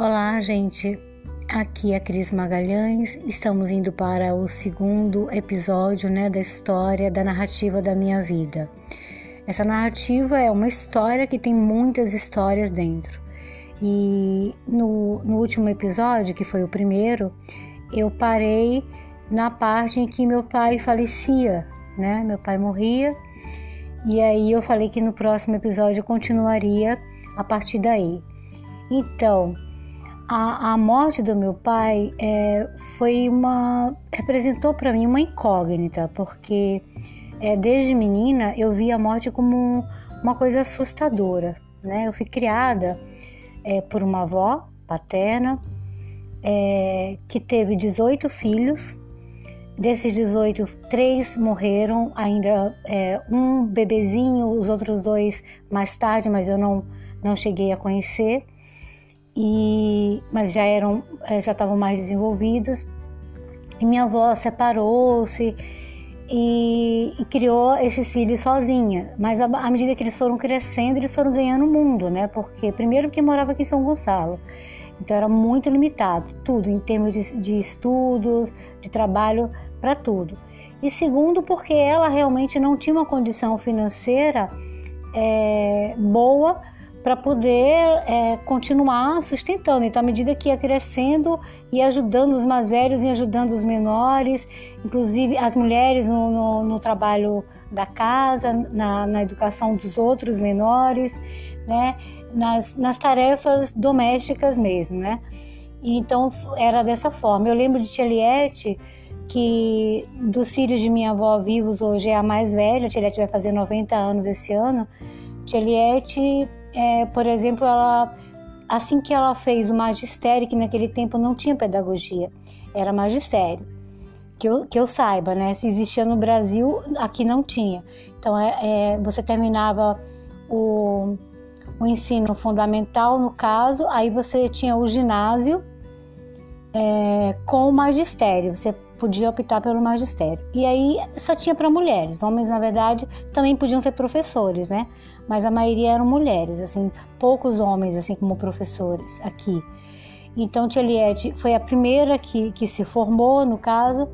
Olá, gente. Aqui é Cris Magalhães. Estamos indo para o segundo episódio, né, da história da narrativa da minha vida. Essa narrativa é uma história que tem muitas histórias dentro. E no, no último episódio, que foi o primeiro, eu parei na parte em que meu pai falecia, né? Meu pai morria. E aí eu falei que no próximo episódio eu continuaria a partir daí. Então, a, a morte do meu pai é, foi uma representou para mim uma incógnita, porque é, desde menina eu via a morte como uma coisa assustadora, né? Eu fui criada é, por uma avó paterna é, que teve 18 filhos. Desses 18, três morreram, ainda é, um bebezinho, os outros dois mais tarde, mas eu não, não cheguei a conhecer e mas já eram é, já estavam mais desenvolvidos. E minha avó separou-se e, e, criou esses filhos sozinha. Mas à medida que eles foram crescendo, eles foram ganhando o mundo, né? Porque primeiro que morava aqui em São Gonçalo, então era muito limitado, tudo em termos de, de estudos, de trabalho, para tudo. E segundo, porque ela realmente não tinha uma condição financeira é, boa para poder é, continuar sustentando. Então, à medida que ia crescendo e ajudando os mais velhos e ajudando os menores, inclusive as mulheres no, no, no trabalho da casa, na, na, educação dos outros menores, né? nas, nas tarefas domésticas mesmo. Né? Então, era dessa forma. Eu lembro de Tia Liette, que dos filhos de minha avó vivos hoje é a mais velha, a Tia Liette vai fazer 90 anos esse ano. Tia Liette é, por exemplo, ela assim que ela fez o magistério, que naquele tempo não tinha pedagogia, era magistério. Que eu, que eu saiba, né? Se existia no Brasil, aqui não tinha. Então, é, é você terminava o, o ensino fundamental, no caso, aí você tinha o ginásio é, com o magistério. Você podia optar pelo magistério. E aí só tinha para mulheres. Homens, na verdade, também podiam ser professores, né? Mas a maioria eram mulheres, assim, poucos homens, assim, como professores aqui. Então, Tia foi a primeira que, que se formou, no caso,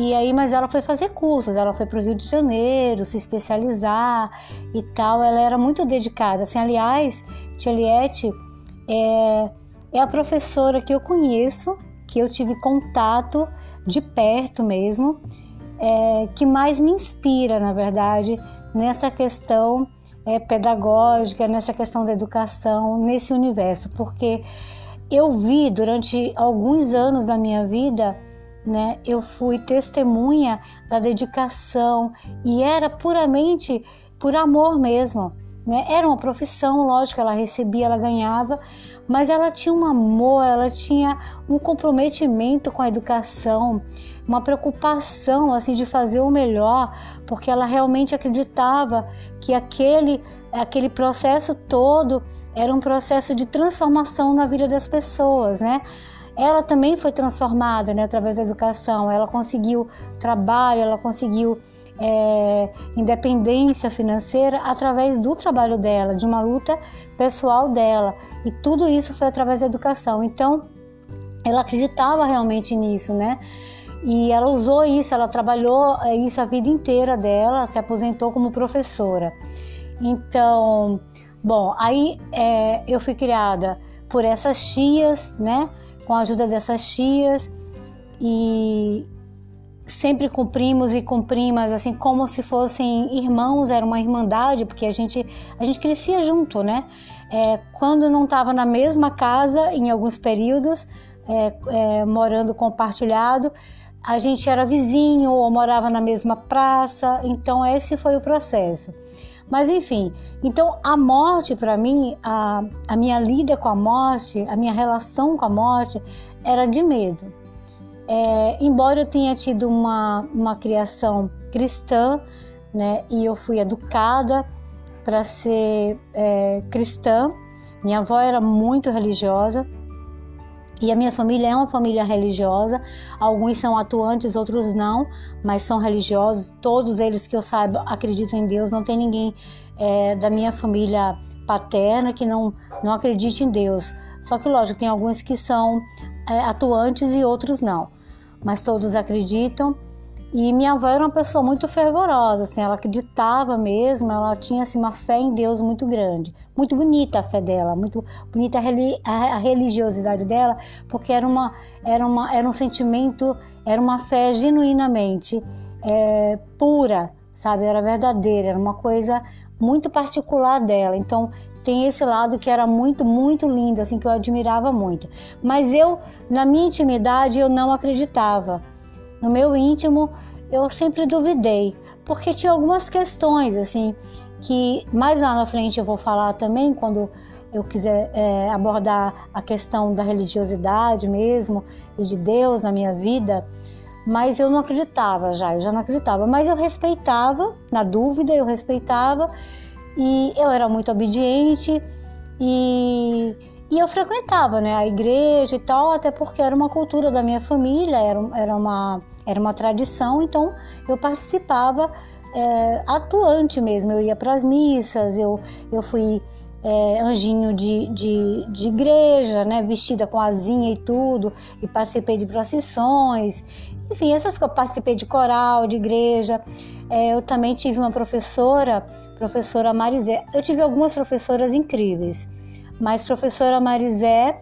e aí, mas ela foi fazer cursos, ela foi para o Rio de Janeiro se especializar e tal. Ela era muito dedicada. Assim, aliás, Tia é, é a professora que eu conheço, que eu tive contato de perto mesmo, é, que mais me inspira, na verdade, nessa questão é, pedagógica, nessa questão da educação, nesse universo, porque eu vi durante alguns anos da minha vida, né, eu fui testemunha da dedicação e era puramente por amor mesmo. Né? Era uma profissão, lógico, ela recebia, ela ganhava, mas ela tinha um amor, ela tinha um comprometimento com a educação, uma preocupação assim de fazer o melhor, porque ela realmente acreditava que aquele aquele processo todo era um processo de transformação na vida das pessoas, né? Ela também foi transformada, né, através da educação. Ela conseguiu trabalho, ela conseguiu é, independência financeira através do trabalho dela, de uma luta pessoal dela. E tudo isso foi através da educação. Então, ela acreditava realmente nisso, né? E ela usou isso, ela trabalhou é, isso a vida inteira dela, se aposentou como professora. Então, bom, aí é, eu fui criada por essas tias, né? Com a ajuda dessas tias e sempre com primos e com primas, assim como se fossem irmãos, era uma irmandade, porque a gente a gente crescia junto, né? É, quando não estava na mesma casa, em alguns períodos, é, é, morando compartilhado, a gente era vizinho ou morava na mesma praça, então esse foi o processo. Mas enfim, então a morte para mim, a, a minha lida com a morte, a minha relação com a morte era de medo. É, embora eu tenha tido uma, uma criação cristã, né, e eu fui educada para ser é, cristã, minha avó era muito religiosa, e a minha família é uma família religiosa. Alguns são atuantes, outros não, mas são religiosos. Todos eles que eu saiba acreditam em Deus. Não tem ninguém é, da minha família paterna que não, não acredite em Deus. Só que, lógico, tem alguns que são é, atuantes e outros não. Mas todos acreditam. E minha avó era uma pessoa muito fervorosa, assim, ela acreditava mesmo, ela tinha assim, uma fé em Deus muito grande. Muito bonita a fé dela, muito bonita a religiosidade dela, porque era, uma, era, uma, era um sentimento, era uma fé genuinamente é, pura, sabe? Era verdadeira, era uma coisa muito particular dela. Então tem esse lado que era muito, muito lindo, assim, que eu admirava muito. Mas eu, na minha intimidade, eu não acreditava. No meu íntimo, eu sempre duvidei, porque tinha algumas questões, assim, que mais lá na frente eu vou falar também, quando eu quiser é, abordar a questão da religiosidade mesmo e de Deus na minha vida, mas eu não acreditava já, eu já não acreditava, mas eu respeitava, na dúvida eu respeitava e eu era muito obediente e, e eu frequentava né, a igreja e tal, até porque era uma cultura da minha família, era, era, uma, era uma tradição, então eu participava é, atuante mesmo. Eu ia para as missas, eu, eu fui é, anjinho de, de, de, igreja, né, vestida com asinha e tudo, e participei de procissões, enfim, essas coisas. Participei de coral, de igreja. É, eu também tive uma professora professora Marizé. Eu tive algumas professoras incríveis, mas professora Marizé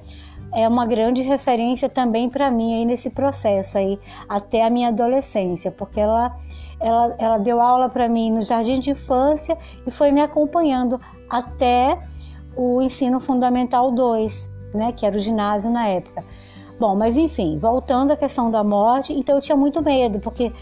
é uma grande referência também para mim aí nesse processo aí até a minha adolescência, porque ela ela, ela deu aula para mim no jardim de infância e foi me acompanhando até o ensino fundamental 2, né, que era o ginásio na época. Bom, mas enfim, voltando à questão da morte, então eu tinha muito medo, porque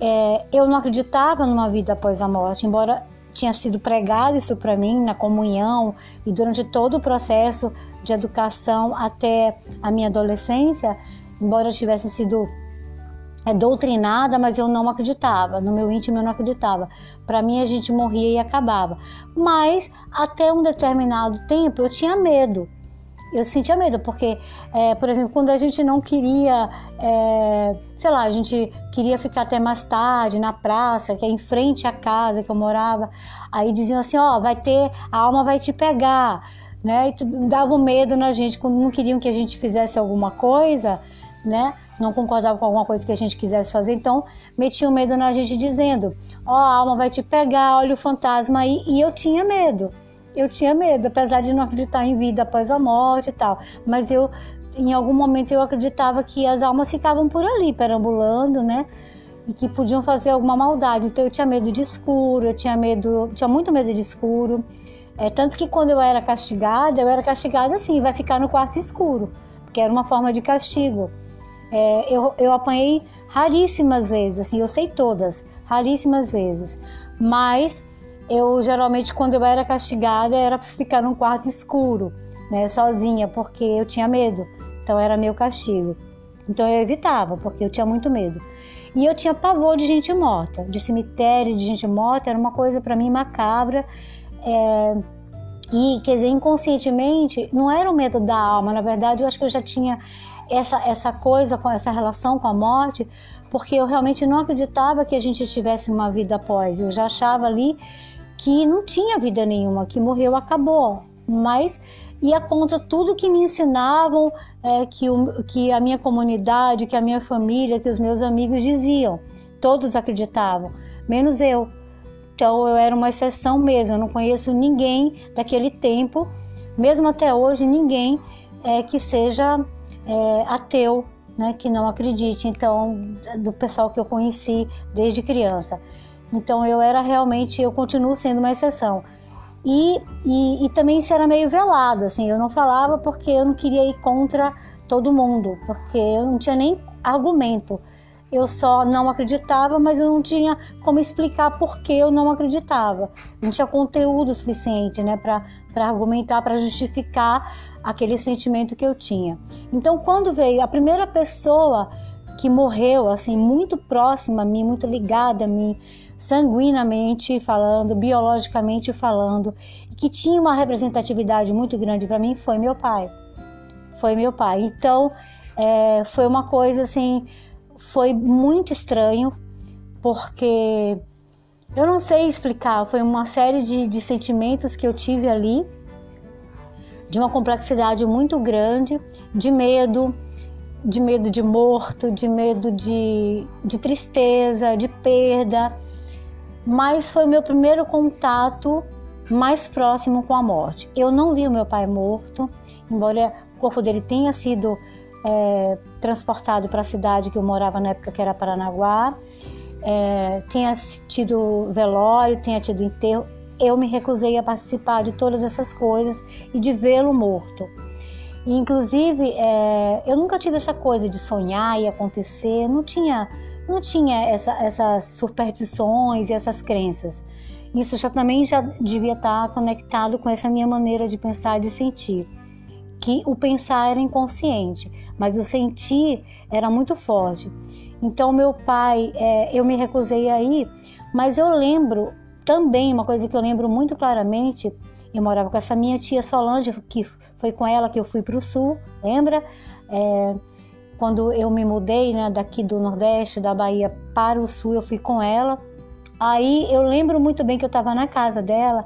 é, eu não acreditava numa vida após a morte, embora tinha sido pregado isso para mim na comunhão e durante todo o processo de educação até a minha adolescência, embora eu tivesse sido é, doutrinada, mas eu não acreditava, no meu íntimo eu não acreditava. Para mim a gente morria e acabava. Mas até um determinado tempo eu tinha medo eu sentia medo, porque, é, por exemplo, quando a gente não queria, é, sei lá, a gente queria ficar até mais tarde na praça, que é em frente à casa que eu morava, aí diziam assim: ó, vai ter, a alma vai te pegar, né? E dava medo na gente, quando não queriam que a gente fizesse alguma coisa, né? Não concordavam com alguma coisa que a gente quisesse fazer, então metiam medo na gente dizendo: ó, a alma vai te pegar, olha o fantasma aí, e eu tinha medo eu tinha medo, apesar de não acreditar em vida após a morte e tal. Mas eu, em algum momento, eu acreditava que as almas ficavam por ali, perambulando, né? E que podiam fazer alguma maldade. Então eu tinha medo de escuro, eu tinha medo, tinha muito medo de escuro. É, tanto que quando eu era castigada, eu era castigada assim, vai ficar no quarto escuro, porque era uma forma de castigo. É, eu, eu apanhei raríssimas vezes, assim, eu sei todas, raríssimas vezes. Mas eu geralmente quando eu era castigada era para ficar num quarto escuro, né, sozinha, porque eu tinha medo. Então era meu castigo. Então eu evitava, porque eu tinha muito medo. E eu tinha pavor de gente morta, de cemitério, de gente morta, era uma coisa para mim macabra. É... E, quer dizer, inconscientemente, não era o medo da alma, na verdade, eu acho que eu já tinha essa, essa coisa, com essa relação com a morte, porque eu realmente não acreditava que a gente tivesse uma vida após. Eu já achava ali que não tinha vida nenhuma, que morreu, acabou. Mas ia contra tudo que me ensinavam, é, que, o, que a minha comunidade, que a minha família, que os meus amigos diziam. Todos acreditavam, menos eu. Então eu era uma exceção mesmo. Eu não conheço ninguém daquele tempo, mesmo até hoje, ninguém é, que seja é, ateu, né, que não acredite. Então, do pessoal que eu conheci desde criança. Então eu era realmente, eu continuo sendo uma exceção. E, e, e, também isso era meio velado, assim, eu não falava porque eu não queria ir contra todo mundo, porque eu não tinha nem argumento. Eu só não acreditava, mas eu não tinha como explicar por que eu não acreditava. Não tinha conteúdo suficiente, né, para argumentar, para justificar aquele sentimento que eu tinha. Então, quando veio a primeira pessoa que morreu, assim, muito próxima a mim, muito ligada a mim, sanguinamente falando, biologicamente falando, que tinha uma representatividade muito grande para mim, foi meu pai. Foi meu pai. Então, é, foi uma coisa assim, foi muito estranho, porque eu não sei explicar, foi uma série de, de sentimentos que eu tive ali. De uma complexidade muito grande, de medo, de medo de morto, de medo de, de tristeza, de perda. Mas foi o meu primeiro contato mais próximo com a morte. Eu não vi o meu pai morto, embora o corpo dele tenha sido é, transportado para a cidade que eu morava na época, que era Paranaguá, é, tenha tido velório, tenha tido enterro. Eu me recusei a participar de todas essas coisas e de vê-lo morto. E, inclusive, é, eu nunca tive essa coisa de sonhar e acontecer, não tinha, não tinha essa, essas superstições e essas crenças. Isso já também já devia estar conectado com essa minha maneira de pensar e de sentir. Que o pensar era inconsciente, mas o sentir era muito forte. Então, meu pai, é, eu me recusei aí, mas eu lembro também, uma coisa que eu lembro muito claramente, eu morava com essa minha tia Solange, que foi com ela que eu fui para o sul, lembra? É, quando eu me mudei né, daqui do Nordeste, da Bahia para o sul, eu fui com ela. Aí eu lembro muito bem que eu estava na casa dela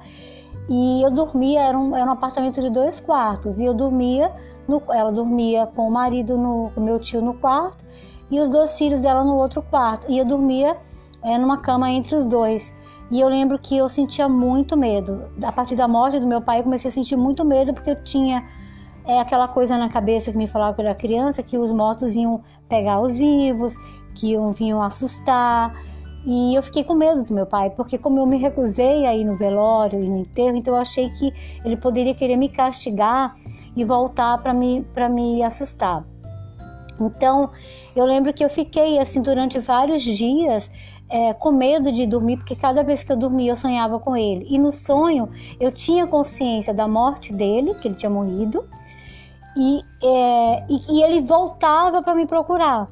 e eu dormia, era um, era um apartamento de dois quartos, e eu dormia, no, ela dormia com o marido, no, com meu tio no quarto, e os dois filhos dela no outro quarto, e eu dormia é, numa cama entre os dois. E eu lembro que eu sentia muito medo. A partir da morte do meu pai, eu comecei a sentir muito medo porque eu tinha é, aquela coisa na cabeça que me falava quando eu era criança, que os mortos iam pegar os vivos, que iam, vinham assustar. E eu fiquei com medo do meu pai, porque como eu me recusei a ir no velório e no enterro, então eu achei que ele poderia querer me castigar e voltar para me, me assustar. Então, eu lembro que eu fiquei assim durante vários dias é, com medo de dormir, porque cada vez que eu dormia eu sonhava com ele. E no sonho eu tinha consciência da morte dele, que ele tinha morrido, e, é, e, e ele voltava para me procurar.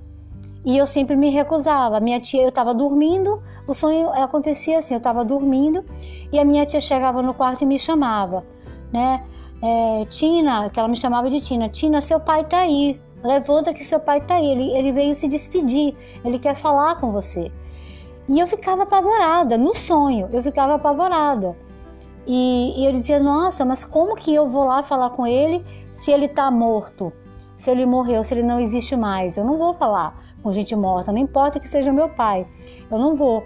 E eu sempre me recusava. Minha tia, eu estava dormindo, o sonho acontecia assim: eu estava dormindo e a minha tia chegava no quarto e me chamava, né? É, Tina, que ela me chamava de Tina, Tina, seu pai está aí, levanta que seu pai está aí, ele, ele veio se despedir, ele quer falar com você. E eu ficava apavorada, no sonho, eu ficava apavorada. E, e eu dizia, nossa, mas como que eu vou lá falar com ele se ele está morto? Se ele morreu, se ele não existe mais? Eu não vou falar com gente morta, não importa que seja meu pai, eu não vou.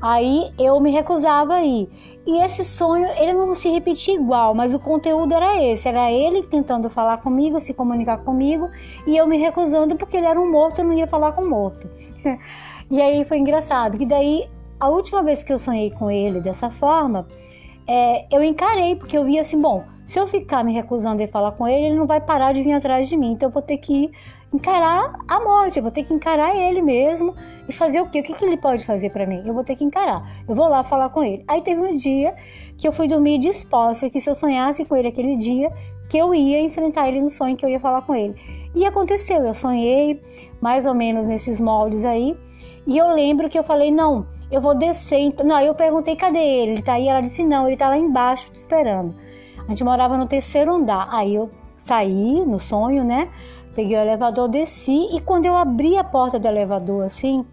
Aí eu me recusava a ir. E esse sonho, ele não se repetia igual, mas o conteúdo era esse: era ele tentando falar comigo, se comunicar comigo, e eu me recusando porque ele era um morto, eu não ia falar com morto. e aí foi engraçado, que daí, a última vez que eu sonhei com ele dessa forma, é, eu encarei, porque eu via assim: bom, se eu ficar me recusando a falar com ele, ele não vai parar de vir atrás de mim, então eu vou ter que encarar a morte, eu vou ter que encarar ele mesmo e fazer o quê? O que, que ele pode fazer para mim? Eu vou ter que encarar. Eu vou lá falar com ele. Aí teve um dia que eu fui dormir disposta que se eu sonhasse com ele aquele dia, que eu ia enfrentar ele no sonho, que eu ia falar com ele. E aconteceu, eu sonhei mais ou menos nesses moldes aí, e eu lembro que eu falei, não, eu vou descer. Então... Não, eu perguntei, cadê ele? Ele tá aí? Ela disse, não, ele tá lá embaixo te esperando. A gente morava no terceiro andar. Aí eu saí no sonho, né? Peguei o elevador, desci e quando eu abri a porta do elevador assim,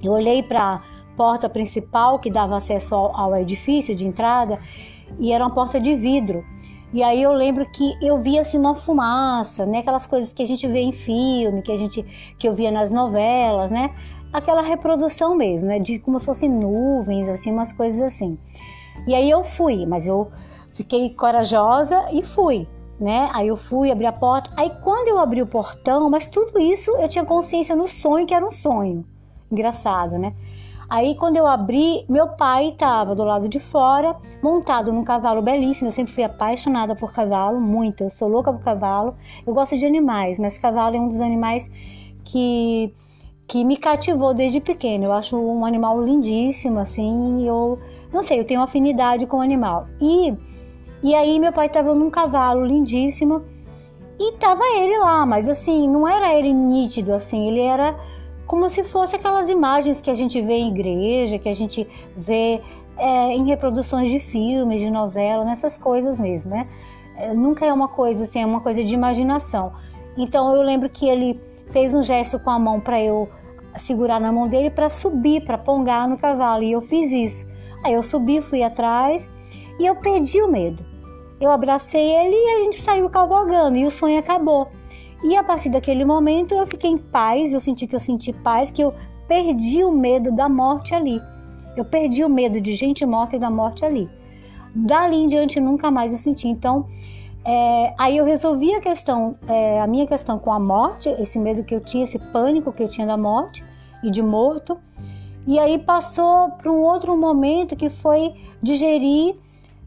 eu olhei para porta principal que dava acesso ao, ao edifício de entrada e era uma porta de vidro. E aí eu lembro que eu via assim uma fumaça, né? Aquelas coisas que a gente vê em filme, que a gente que eu via nas novelas, né? Aquela reprodução mesmo, né? De como se fossem nuvens, assim, umas coisas assim. E aí eu fui, mas eu fiquei corajosa e fui né? Aí eu fui, abri a porta. Aí quando eu abri o portão, mas tudo isso eu tinha consciência no sonho que era um sonho. Engraçado, né? Aí quando eu abri, meu pai estava do lado de fora, montado num cavalo belíssimo. Eu sempre fui apaixonada por cavalo, muito. Eu sou louca por cavalo. Eu gosto de animais, mas cavalo é um dos animais que que me cativou desde pequeno. Eu acho um animal lindíssimo, assim. Eu não sei, eu tenho afinidade com o animal. E e aí meu pai estava num cavalo lindíssimo e tava ele lá, mas assim, não era ele nítido assim, ele era como se fosse aquelas imagens que a gente vê em igreja, que a gente vê é, em reproduções de filmes, de novela, nessas coisas mesmo, né? É, nunca é uma coisa assim, é uma coisa de imaginação. Então eu lembro que ele fez um gesto com a mão para eu segurar na mão dele para subir, para pongar no cavalo, e eu fiz isso. Aí eu subi, fui atrás e eu perdi o medo. eu abracei ele e a gente saiu cavalgando e o sonho acabou. E a partir daquele momento eu fiquei em paz, eu senti que eu senti paz, que eu perdi o medo da morte ali. Eu perdi o medo de gente morta e da morte ali. Dali em diante nunca mais eu senti. Então, é, aí eu resolvi a questão, é, a minha questão com a morte, esse medo que eu tinha, esse pânico que eu tinha da morte e de morto. E aí passou para um outro momento que foi digerir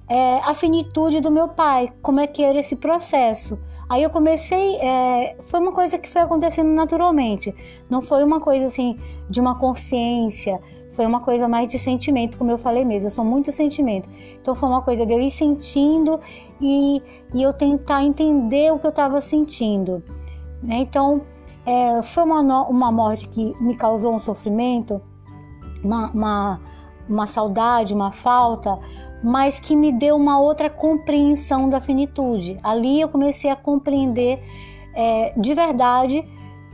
é, a finitude do meu pai, como é que era esse processo. Aí eu comecei, é, foi uma coisa que foi acontecendo naturalmente, não foi uma coisa assim de uma consciência, foi uma coisa mais de sentimento, como eu falei mesmo, eu sou muito sentimento. Então foi uma coisa de eu ir sentindo e, e eu tentar entender o que eu estava sentindo. Né? Então é, foi uma, uma morte que me causou um sofrimento, uma, uma, uma saudade, uma falta, mas que me deu uma outra compreensão da finitude. Ali eu comecei a compreender é, de verdade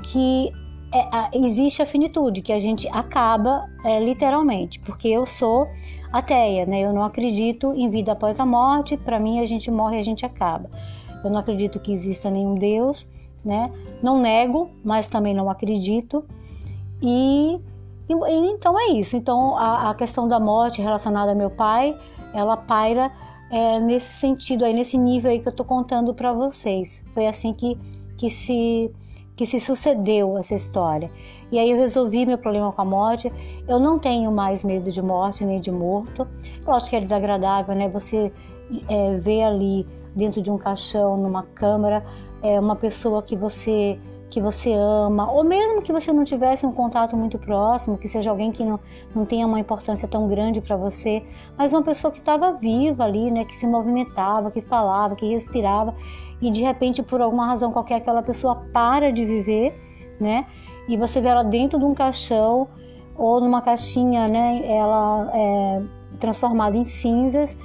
que é, a, existe a finitude, que a gente acaba é, literalmente, porque eu sou ateia, né? Eu não acredito em vida após a morte. Para mim, a gente morre e a gente acaba. Eu não acredito que exista nenhum Deus, né? Não nego, mas também não acredito. E, e, e então é isso. Então a, a questão da morte relacionada ao meu pai ela paira é, nesse sentido aí, nesse nível aí que eu tô contando para vocês. Foi assim que, que se que se sucedeu essa história. E aí eu resolvi meu problema com a morte. Eu não tenho mais medo de morte nem de morto. Eu acho que é desagradável, né? Você é, ver ali dentro de um caixão, numa câmara, é, uma pessoa que você que você ama, ou mesmo que você não tivesse um contato muito próximo, que seja alguém que não, não tenha uma importância tão grande para você, mas uma pessoa que estava viva ali, né, que se movimentava, que falava, que respirava, e de repente, por alguma razão qualquer, aquela pessoa para de viver, né, e você vê ela dentro de um caixão ou numa caixinha, né, ela é transformada em cinzas.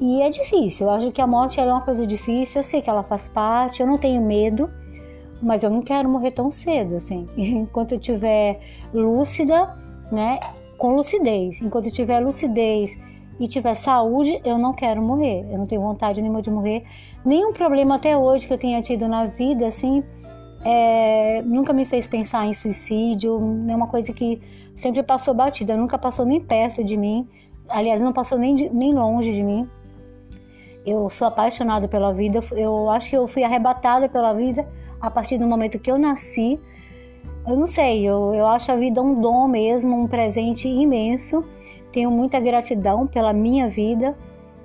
E é difícil, eu acho que a morte é uma coisa difícil, eu sei que ela faz parte, eu não tenho medo, mas eu não quero morrer tão cedo, assim. Enquanto eu tiver lúcida, né, com lucidez, enquanto eu tiver lucidez e tiver saúde, eu não quero morrer. Eu não tenho vontade nenhuma de morrer. Nenhum problema até hoje que eu tenha tido na vida, assim, é, nunca me fez pensar em suicídio. É uma coisa que sempre passou batida, nunca passou nem perto de mim. Aliás, não passou nem, de, nem longe de mim. Eu sou apaixonada pela vida. Eu acho que eu fui arrebatada pela vida a partir do momento que eu nasci. Eu não sei, eu, eu acho a vida um dom mesmo, um presente imenso. Tenho muita gratidão pela minha vida,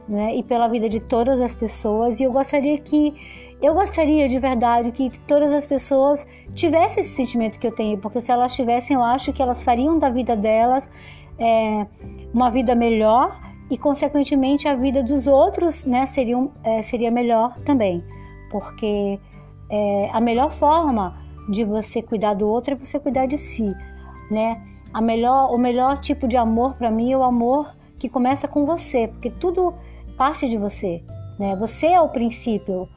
né, e pela vida de todas as pessoas. E eu gostaria que, eu gostaria de verdade que todas as pessoas tivessem esse sentimento que eu tenho, porque se elas tivessem, eu acho que elas fariam da vida delas é, uma vida melhor e, consequentemente, a vida dos outros, né, seriam, é, seria melhor também, porque é, a melhor forma de você cuidar do outro é você cuidar de si, né? A melhor, o melhor tipo de amor para mim é o amor que começa com você, porque tudo parte de você, né? Você é o princípio,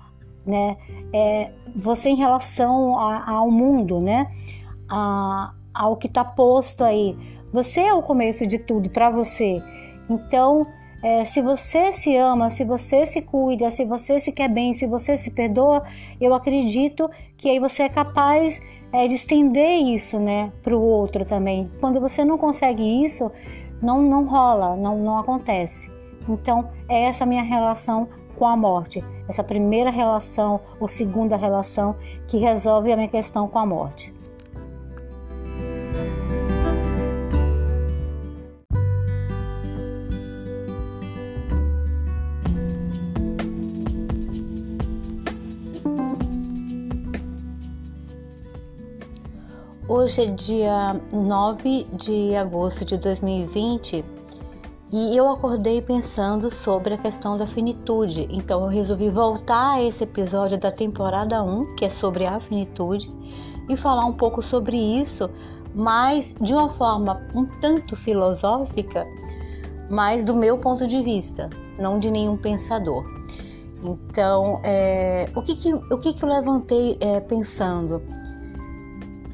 né? É você em relação a, ao mundo, né? A, ao que está posto aí. Você é o começo de tudo para você. Então, é, se você se ama, se você se cuida, se você se quer bem, se você se perdoa, eu acredito que aí você é capaz é, de estender isso, né, para o outro também. Quando você não consegue isso, não, não rola, não, não acontece. Então, é essa minha relação com a morte, essa primeira relação ou segunda relação que resolve a minha questão com a morte. Hoje é dia 9 de agosto de 2020 e eu acordei pensando sobre a questão da finitude. Então eu resolvi voltar a esse episódio da temporada 1, que é sobre a finitude, e falar um pouco sobre isso, mas de uma forma um tanto filosófica, mas do meu ponto de vista, não de nenhum pensador. Então, é, o, que, que, o que, que eu levantei é, pensando?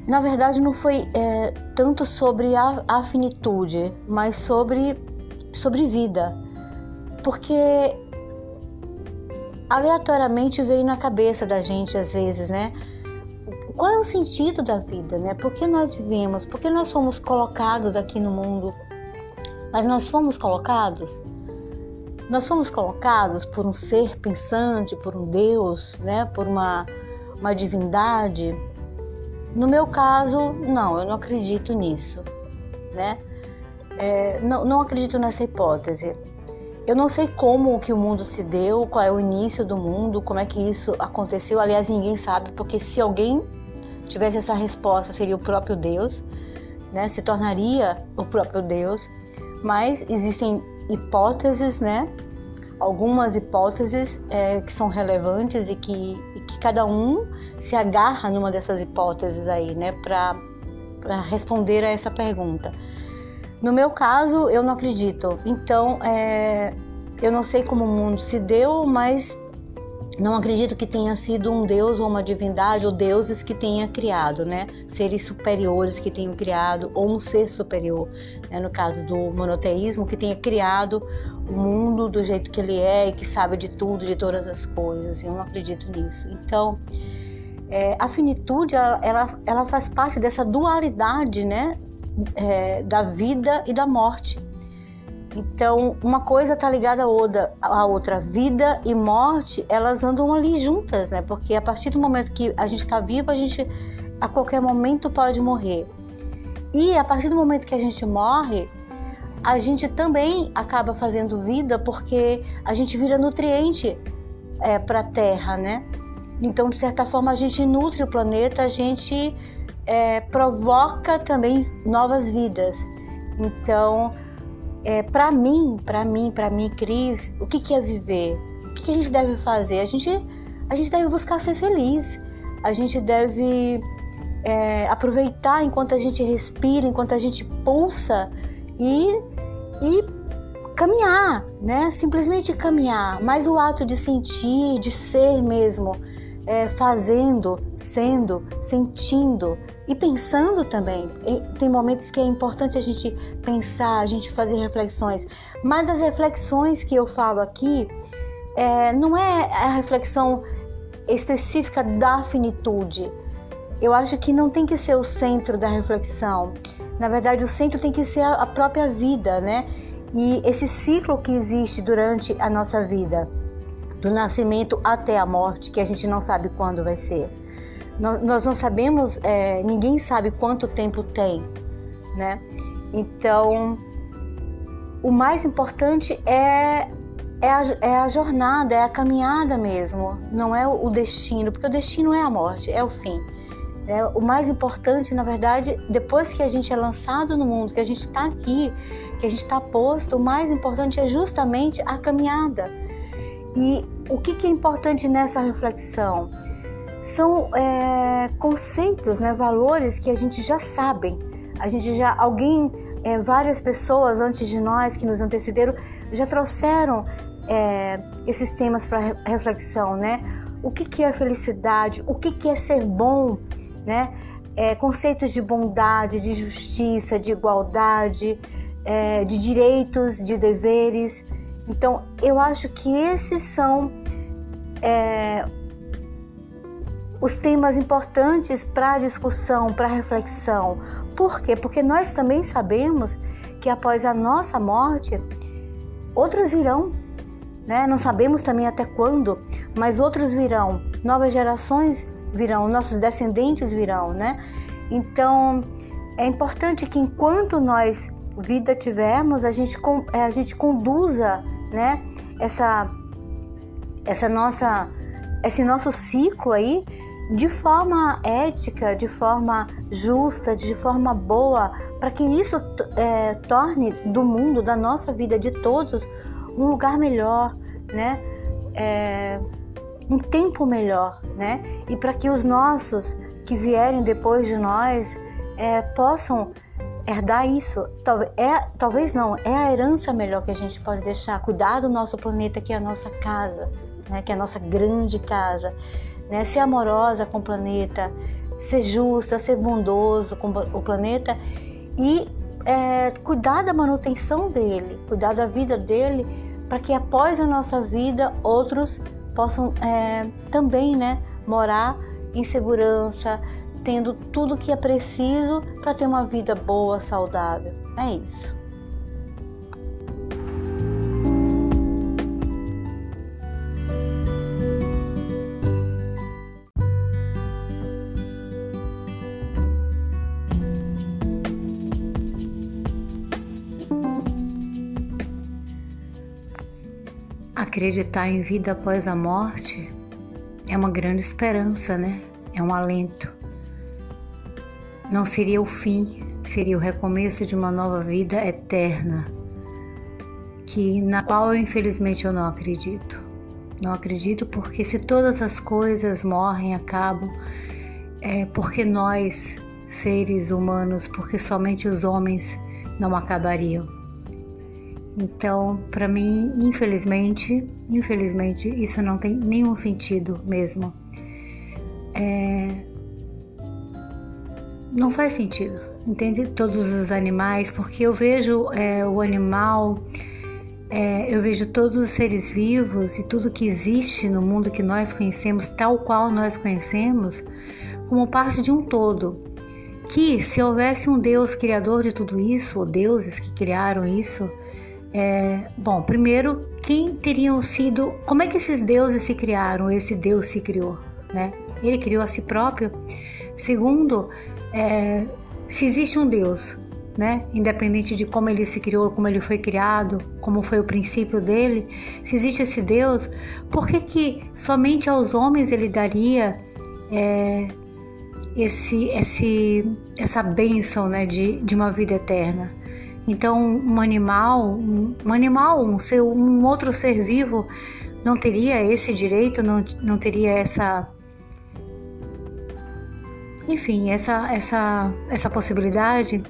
Na verdade não foi é, tanto sobre a, a finitude, mas sobre, sobre vida. Porque aleatoriamente veio na cabeça da gente às vezes, né? Qual é o sentido da vida, né? Por que nós vivemos? Por que nós fomos colocados aqui no mundo? Mas nós fomos colocados? Nós fomos colocados por um ser pensante, por um Deus, né? Por uma, uma divindade? No meu caso, não, eu não acredito nisso, né? É, não, não acredito nessa hipótese. Eu não sei como que o mundo se deu, qual é o início do mundo, como é que isso aconteceu. Aliás, ninguém sabe, porque se alguém tivesse essa resposta, seria o próprio Deus, né? Se tornaria o próprio Deus. Mas existem hipóteses, né? Algumas hipóteses é, que são relevantes e que, e que cada um se agarra numa dessas hipóteses aí, né? Para responder a essa pergunta. No meu caso, eu não acredito. Então, é, eu não sei como o mundo se deu, mas não acredito que tenha sido um deus ou uma divindade ou deuses que tenha criado, né? Seres superiores que tenham criado ou um ser superior, né? no caso do monoteísmo, que tenha criado o mundo do jeito que ele é e que sabe de tudo, de todas as coisas. Eu não acredito nisso. Então, é, a finitude ela, ela, faz parte dessa dualidade, né? é, da vida e da morte. Então, uma coisa está ligada à outra. Vida e morte, elas andam ali juntas, né? Porque a partir do momento que a gente está vivo, a gente a qualquer momento pode morrer. E a partir do momento que a gente morre, a gente também acaba fazendo vida porque a gente vira nutriente é, para a Terra, né? Então, de certa forma, a gente nutre o planeta, a gente é, provoca também novas vidas. Então, é, para mim, para mim, para mim, Cris, o que, que é viver? O que, que, a gente deve fazer? A gente, a gente deve buscar ser feliz. A gente deve é, aproveitar enquanto a gente respira, enquanto a gente pulsa e, e caminhar, né? Simplesmente caminhar. Mas o ato de sentir, de ser mesmo, é, fazendo, sendo, sentindo e pensando também. Tem momentos que é importante a gente pensar, a gente fazer reflexões, mas as reflexões que eu falo aqui é, não é a reflexão específica da finitude. Eu acho que não tem que ser o centro da reflexão. Na verdade, o centro tem que ser a própria vida, né? E esse ciclo que existe durante a nossa vida do nascimento até a morte, que a gente não sabe quando vai ser. Nós não sabemos, é, ninguém sabe quanto tempo tem, né? Então, o mais importante é, é, a, é a jornada, é a caminhada mesmo, não é o destino, porque o destino é a morte, é o fim. É, o mais importante, na verdade, depois que a gente é lançado no mundo, que a gente está aqui, que a gente está posto, o mais importante é justamente a caminhada e o que, que é importante nessa reflexão? São é, conceitos, né, valores que a gente já sabem. A gente já, alguém, é, várias pessoas antes de nós que nos antecederam já trouxeram é, esses temas para reflexão, né? O que, que é felicidade? O que, que é ser bom, né? É, conceitos de bondade, de justiça, de igualdade, é, de direitos, de deveres. Então, eu acho que esses são é, os temas importantes para a discussão, para a reflexão. Por quê? Porque nós também sabemos que após a nossa morte, outros virão. Né? Não sabemos também até quando, mas outros virão. Novas gerações virão, nossos descendentes virão, né? Então, é importante que enquanto nós vida tivermos, a gente, a gente conduza né? Essa essa nossa esse nosso ciclo aí de forma ética, de forma justa, de forma boa, para que isso é, torne do mundo, da nossa vida, de todos, um lugar melhor, né? É, um tempo melhor, né? E para que os nossos que vierem depois de nós é, possam herdar isso, talvez, é, talvez não, é a herança melhor que a gente pode deixar, cuidar do nosso planeta, que é a nossa casa, né, que é a nossa grande casa, né, ser amorosa com o planeta, ser justa, ser bondoso com o planeta e é, cuidar da manutenção dele, cuidar da vida dele, para que após a nossa vida outros possam é, também né, morar em segurança, tendo tudo que é preciso para ter uma vida boa, saudável. É isso. Acreditar em vida após a morte é uma grande esperança, né? É um alento. Não seria o fim, seria o recomeço de uma nova vida eterna, que na qual infelizmente eu não acredito. Não acredito porque se todas as coisas morrem, acabam, é porque nós, seres humanos, porque somente os homens não acabariam. Então, para mim, infelizmente, infelizmente, isso não tem nenhum sentido mesmo. É... Não faz sentido, entende? Todos os animais, porque eu vejo é, o animal, é, eu vejo todos os seres vivos e tudo que existe no mundo que nós conhecemos, tal qual nós conhecemos, como parte de um todo. Que se houvesse um Deus criador de tudo isso, ou deuses que criaram isso, é, bom, primeiro, quem teriam sido. Como é que esses deuses se criaram? Esse Deus se criou, né? Ele criou a si próprio. Segundo, é, se existe um Deus, né? Independente de como ele se criou, como ele foi criado, como foi o princípio dele, se existe esse Deus, por que, que somente aos homens ele daria é, esse, esse, essa bênção né, de, de uma vida eterna? Então, um animal, um animal, um, ser, um outro ser vivo não teria esse direito, não, não teria essa enfim, essa, essa, essa possibilidade.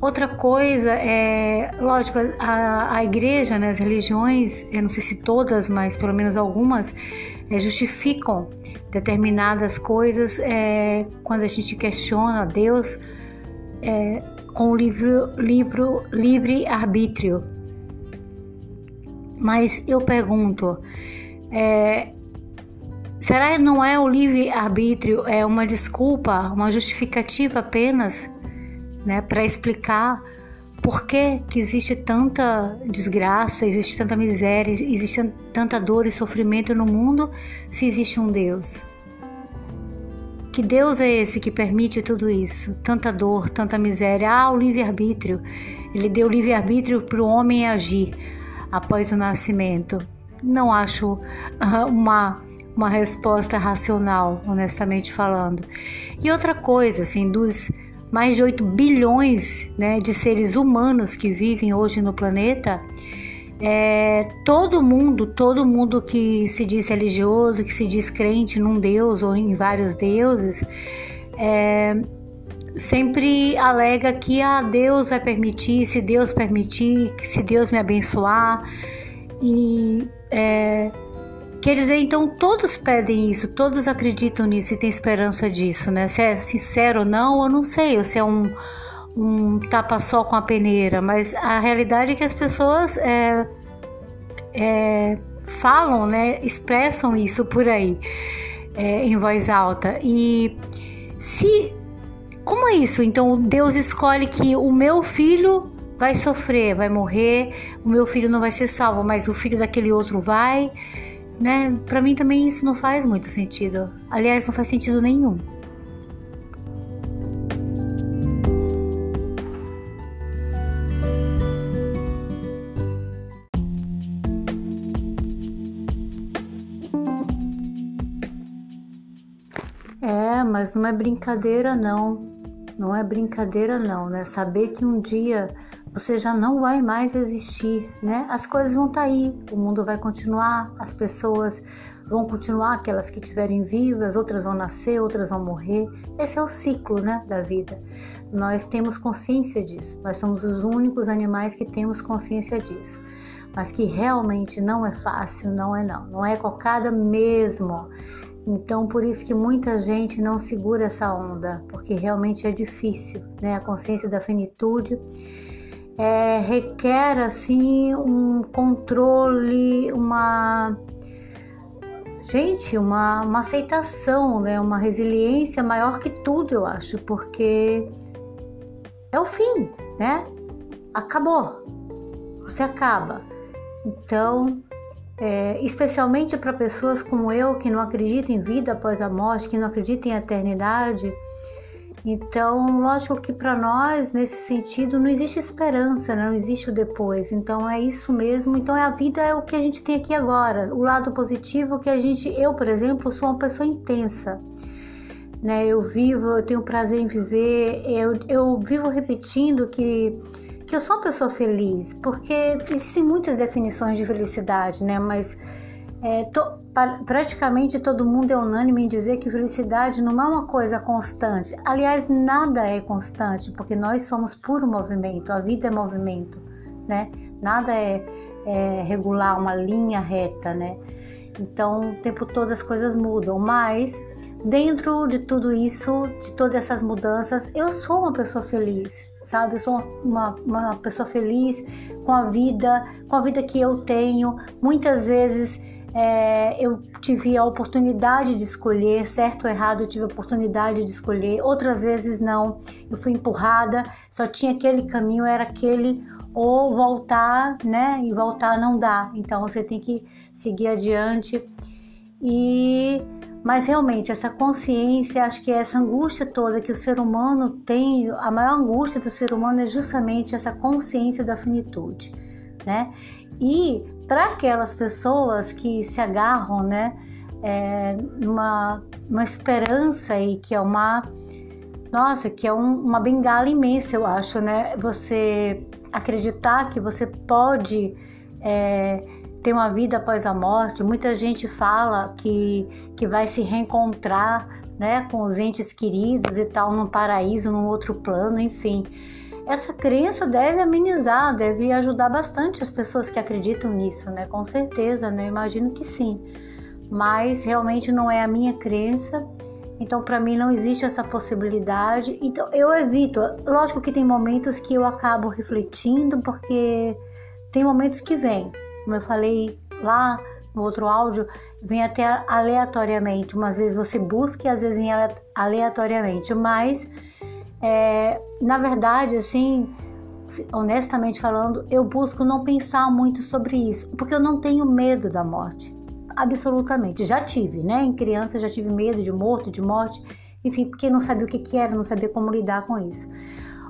Outra coisa é, lógico, a, a igreja, né, as religiões, eu não sei se todas, mas pelo menos algumas, é, justificam determinadas coisas é, quando a gente questiona Deus. É, com o livro, livro Livre Arbítrio. Mas eu pergunto, é, será que não é o livre-arbítrio, é uma desculpa, uma justificativa apenas né, para explicar por que, que existe tanta desgraça, existe tanta miséria, existe tanta dor e sofrimento no mundo se existe um Deus? Que Deus é esse que permite tudo isso? Tanta dor, tanta miséria. Ah, o livre-arbítrio. Ele deu livre-arbítrio para o homem agir após o nascimento. Não acho uh, uma, uma resposta racional, honestamente falando. E outra coisa, assim, dos mais de 8 bilhões né, de seres humanos que vivem hoje no planeta, é, todo mundo, todo mundo que se diz religioso, que se diz crente num Deus ou em vários deuses, é, sempre alega que ah, Deus vai permitir, se Deus permitir, se Deus me abençoar. E é, quer dizer, então todos pedem isso, todos acreditam nisso e têm esperança disso, né? Se é sincero ou não, eu não sei, ou se é um um tapa só com a peneira, mas a realidade é que as pessoas é, é, falam, né, expressam isso por aí é, em voz alta. E se como é isso? Então Deus escolhe que o meu filho vai sofrer, vai morrer, o meu filho não vai ser salvo, mas o filho daquele outro vai, né? Para mim também isso não faz muito sentido. Aliás, não faz sentido nenhum. mas não é brincadeira não. Não é brincadeira não, né? Saber que um dia você já não vai mais existir, né? As coisas vão estar tá aí, o mundo vai continuar, as pessoas vão continuar, aquelas que estiverem vivas, outras vão nascer, outras vão morrer. Esse é o ciclo, né, da vida. Nós temos consciência disso. Nós somos os únicos animais que temos consciência disso. Mas que realmente não é fácil, não é não. Não é cocada mesmo. Então, por isso que muita gente não segura essa onda, porque realmente é difícil, né? A consciência da finitude é, requer assim um controle, uma gente, uma, uma aceitação, né? Uma resiliência maior que tudo, eu acho, porque é o fim, né? Acabou. Você acaba. Então, é, especialmente para pessoas como eu que não acreditam em vida após a morte, que não acreditam em eternidade, então, lógico que para nós, nesse sentido, não existe esperança, né? não existe o depois. Então, é isso mesmo. Então, a vida é o que a gente tem aqui agora. O lado positivo que a gente, eu, por exemplo, sou uma pessoa intensa. Né? Eu vivo, eu tenho prazer em viver. Eu, eu vivo repetindo que que eu sou uma pessoa feliz, porque existem muitas definições de felicidade, né? Mas é, to, praticamente todo mundo é unânime em dizer que felicidade não é uma coisa constante. Aliás, nada é constante, porque nós somos puro movimento, a vida é movimento, né? Nada é, é regular, uma linha reta, né? Então, o tempo todo as coisas mudam, mas dentro de tudo isso, de todas essas mudanças, eu sou uma pessoa feliz, sabe? Eu sou uma, uma pessoa feliz com a vida, com a vida que eu tenho. Muitas vezes é, eu tive a oportunidade de escolher, certo ou errado, eu tive a oportunidade de escolher, outras vezes não, eu fui empurrada, só tinha aquele caminho, era aquele, ou voltar, né? E voltar não dá, então você tem que seguir adiante. E mas realmente essa consciência, acho que é essa angústia toda que o ser humano tem, a maior angústia do ser humano é justamente essa consciência da finitude, né? E para aquelas pessoas que se agarram, né, é, numa, uma esperança aí que é uma, nossa, que é um, uma bengala imensa, eu acho, né? Você acreditar que você pode é, ter uma vida após a morte. Muita gente fala que, que vai se reencontrar, né, com os entes queridos e tal, num paraíso, num outro plano, enfim essa crença deve amenizar, deve ajudar bastante as pessoas que acreditam nisso, né? Com certeza, né? Eu imagino que sim. Mas realmente não é a minha crença. Então, para mim, não existe essa possibilidade. Então, eu evito. Lógico que tem momentos que eu acabo refletindo, porque tem momentos que vem. Como eu falei lá no outro áudio, vem até aleatoriamente. Umas vezes você busca e às vezes vem aleatoriamente. Mas é, na verdade, assim, honestamente falando, eu busco não pensar muito sobre isso, porque eu não tenho medo da morte. Absolutamente. Já tive, né? Em criança já tive medo de morto, de morte, enfim, porque não sabia o que, que era, não sabia como lidar com isso.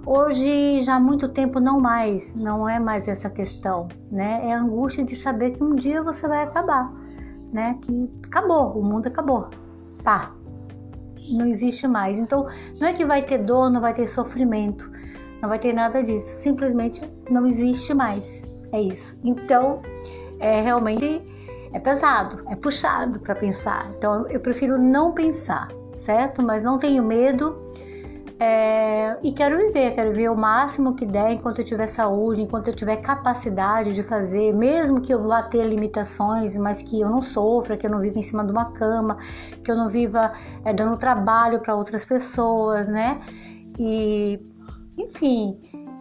Hoje, já há muito tempo, não mais, não é mais essa questão, né? É a angústia de saber que um dia você vai acabar, né? Que acabou, o mundo acabou. Pá, não existe mais. Então, não é que vai ter dor, não vai ter sofrimento, não vai ter nada disso. Simplesmente não existe mais. É isso. Então, é realmente é pesado, é puxado para pensar. Então, eu prefiro não pensar, certo? Mas não tenho medo é, e quero viver, quero viver o máximo que der enquanto eu tiver saúde, enquanto eu tiver capacidade de fazer, mesmo que eu vá ter limitações, mas que eu não sofra, que eu não viva em cima de uma cama, que eu não viva é, dando trabalho para outras pessoas, né? E, enfim,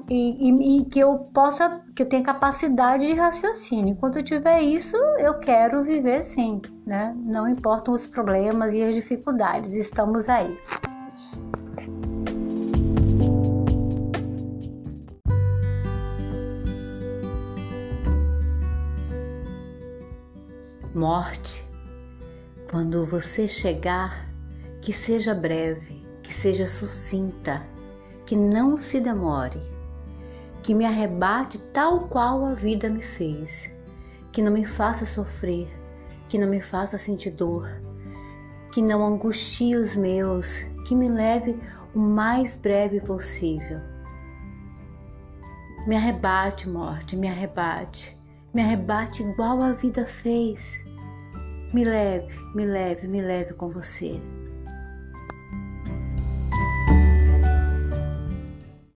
e, e, e, que eu possa, que eu tenha capacidade de raciocínio. Enquanto eu tiver isso, eu quero viver sim, né? Não importam os problemas e as dificuldades, estamos aí. Morte, quando você chegar, que seja breve, que seja sucinta, que não se demore, que me arrebate tal qual a vida me fez, que não me faça sofrer, que não me faça sentir dor, que não angustie os meus, que me leve o mais breve possível. Me arrebate, morte, me arrebate me arrebate igual a vida fez. Me leve, me leve, me leve com você.